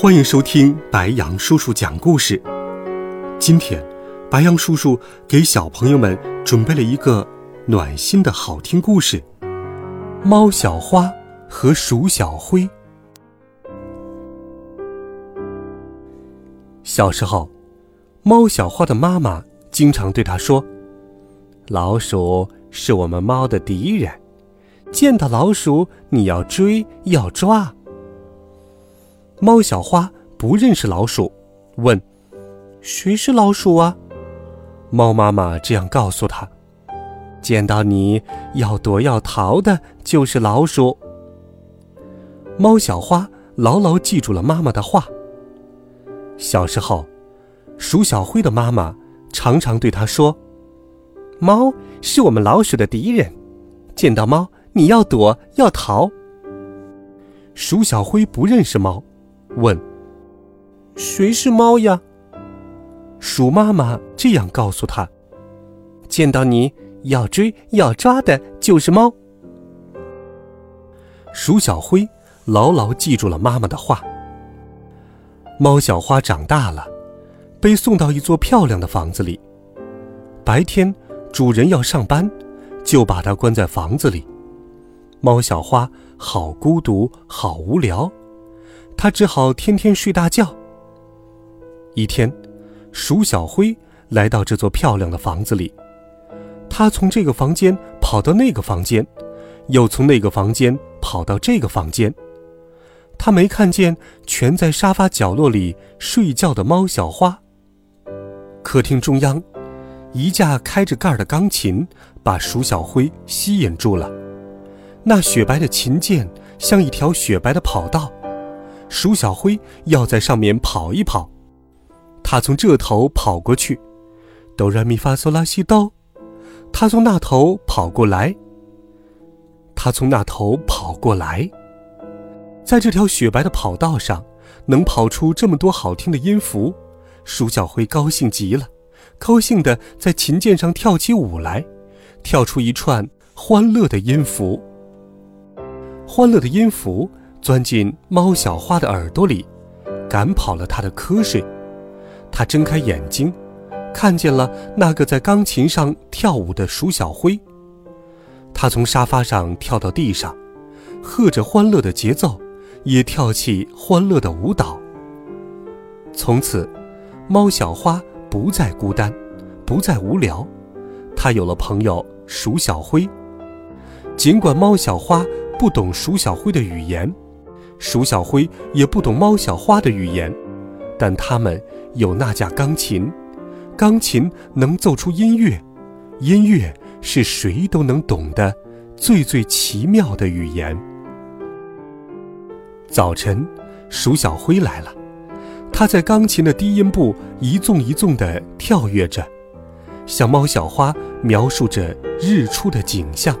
欢迎收听白杨叔叔讲故事。今天，白杨叔叔给小朋友们准备了一个暖心的好听故事——猫小花和鼠小灰。小时候，猫小花的妈妈经常对他说：“老鼠是我们猫的敌人。”见到老鼠，你要追要抓。猫小花不认识老鼠，问：“谁是老鼠啊？”猫妈妈这样告诉他：“见到你要躲要逃的，就是老鼠。”猫小花牢牢记住了妈妈的话。小时候，鼠小灰的妈妈常常对他说：“猫是我们老鼠的敌人，见到猫。”你要躲要逃。鼠小灰不认识猫，问：“谁是猫呀？”鼠妈妈这样告诉他：“见到你要追要抓的就是猫。”鼠小灰牢牢记住了妈妈的话。猫小花长大了，被送到一座漂亮的房子里。白天，主人要上班，就把它关在房子里。猫小花好孤独，好无聊，他只好天天睡大觉。一天，鼠小灰来到这座漂亮的房子里，他从这个房间跑到那个房间，又从那个房间跑到这个房间，他没看见蜷在沙发角落里睡觉的猫小花。客厅中央，一架开着盖儿的钢琴把鼠小灰吸引住了。那雪白的琴键像一条雪白的跑道，鼠小灰要在上面跑一跑。他从这头跑过去，哆来咪发嗦拉西哆；他从那头跑过来，他从那头跑过来。在这条雪白的跑道上，能跑出这么多好听的音符，鼠小灰高兴极了，高兴地在琴键上跳起舞来，跳出一串欢乐的音符。欢乐的音符钻进猫小花的耳朵里，赶跑了它的瞌睡。它睁开眼睛，看见了那个在钢琴上跳舞的鼠小灰。它从沙发上跳到地上，和着欢乐的节奏，也跳起欢乐的舞蹈。从此，猫小花不再孤单，不再无聊，它有了朋友鼠小灰。尽管猫小花。不懂鼠小灰的语言，鼠小灰也不懂猫小花的语言，但他们有那架钢琴，钢琴能奏出音乐，音乐是谁都能懂的最最奇妙的语言。早晨，鼠小灰来了，它在钢琴的低音部一纵一纵地跳跃着，向猫小花描述着日出的景象。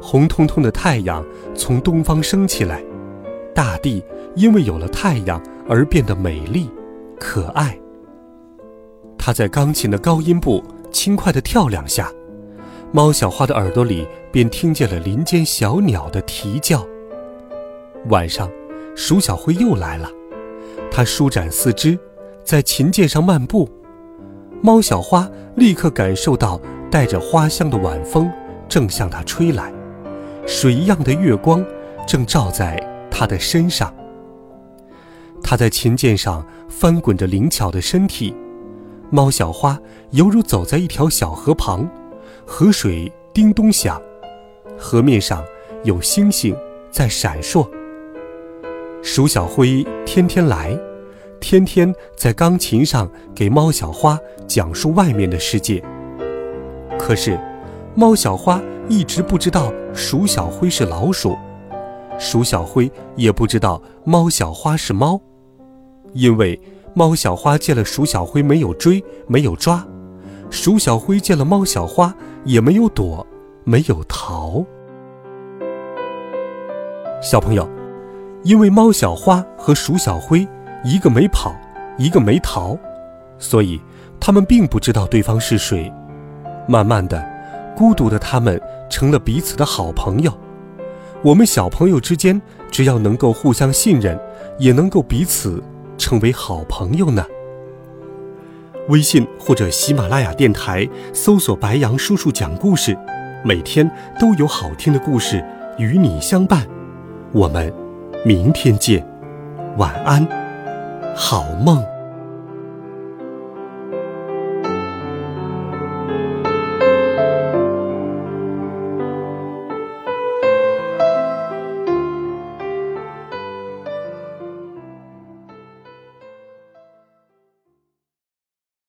红彤彤的太阳从东方升起来，大地因为有了太阳而变得美丽、可爱。它在钢琴的高音部轻快地跳两下，猫小花的耳朵里便听见了林间小鸟的啼叫。晚上，鼠小灰又来了，它舒展四肢，在琴键上漫步。猫小花立刻感受到带着花香的晚风正向它吹来。水一样的月光正照在他的身上。他在琴键上翻滚着灵巧的身体，猫小花犹如走在一条小河旁，河水叮咚响，河面上有星星在闪烁。鼠小灰天天来，天天在钢琴上给猫小花讲述外面的世界。可是，猫小花。一直不知道鼠小灰是老鼠，鼠小灰也不知道猫小花是猫，因为猫小花见了鼠小灰没有追，没有抓；鼠小灰见了猫小花也没有躲，没有逃。小朋友，因为猫小花和鼠小灰一个没跑，一个没逃，所以他们并不知道对方是谁。慢慢的，孤独的他们成了彼此的好朋友。我们小朋友之间，只要能够互相信任，也能够彼此成为好朋友呢。微信或者喜马拉雅电台搜索“白杨叔叔讲故事”，每天都有好听的故事与你相伴。我们明天见，晚安，好梦。